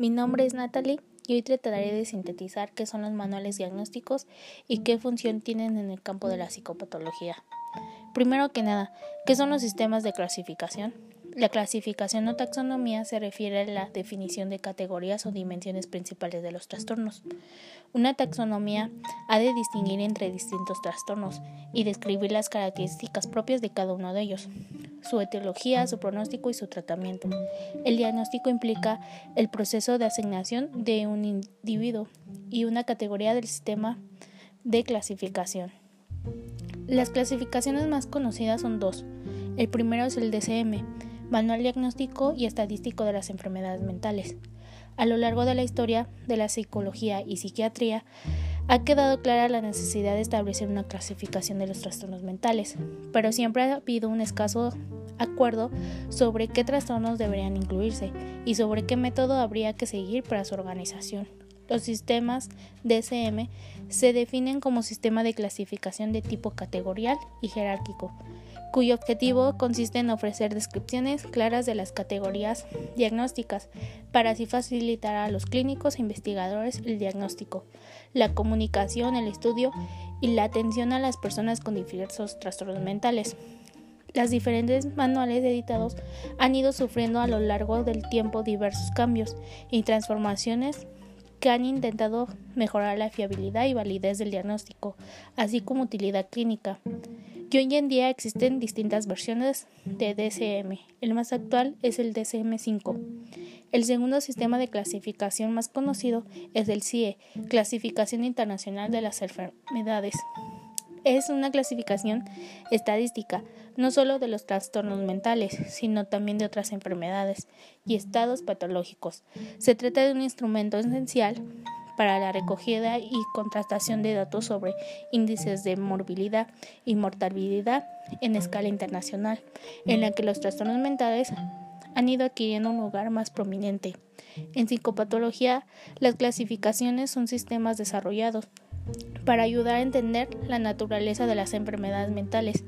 Mi nombre es Natalie y hoy trataré de sintetizar qué son los manuales diagnósticos y qué función tienen en el campo de la psicopatología. Primero que nada, ¿qué son los sistemas de clasificación? La clasificación o taxonomía se refiere a la definición de categorías o dimensiones principales de los trastornos. Una taxonomía ha de distinguir entre distintos trastornos y describir las características propias de cada uno de ellos, su etiología, su pronóstico y su tratamiento. El diagnóstico implica el proceso de asignación de un individuo y una categoría del sistema de clasificación. Las clasificaciones más conocidas son dos. El primero es el DCM, Manual Diagnóstico y Estadístico de las Enfermedades Mentales. A lo largo de la historia de la psicología y psiquiatría, ha quedado clara la necesidad de establecer una clasificación de los trastornos mentales, pero siempre ha habido un escaso acuerdo sobre qué trastornos deberían incluirse y sobre qué método habría que seguir para su organización. Los sistemas DSM se definen como sistema de clasificación de tipo categorial y jerárquico, cuyo objetivo consiste en ofrecer descripciones claras de las categorías diagnósticas para así facilitar a los clínicos e investigadores el diagnóstico, la comunicación, el estudio y la atención a las personas con diversos trastornos mentales. Las diferentes manuales editados han ido sufriendo a lo largo del tiempo diversos cambios y transformaciones que han intentado mejorar la fiabilidad y validez del diagnóstico, así como utilidad clínica y hoy en día existen distintas versiones de DSM. El más actual es el DSM-5. El segundo sistema de clasificación más conocido es el CIE, Clasificación Internacional de las Enfermedades. Es una clasificación estadística, no solo de los trastornos mentales, sino también de otras enfermedades y estados patológicos. Se trata de un instrumento esencial para la recogida y contrastación de datos sobre índices de morbilidad y mortalidad en escala internacional, en la que los trastornos mentales han ido adquiriendo un lugar más prominente. En psicopatología, las clasificaciones son sistemas desarrollados para ayudar a entender la naturaleza de las enfermedades mentales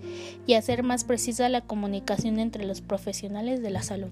y hacer más precisa la comunicación entre los profesionales de la salud.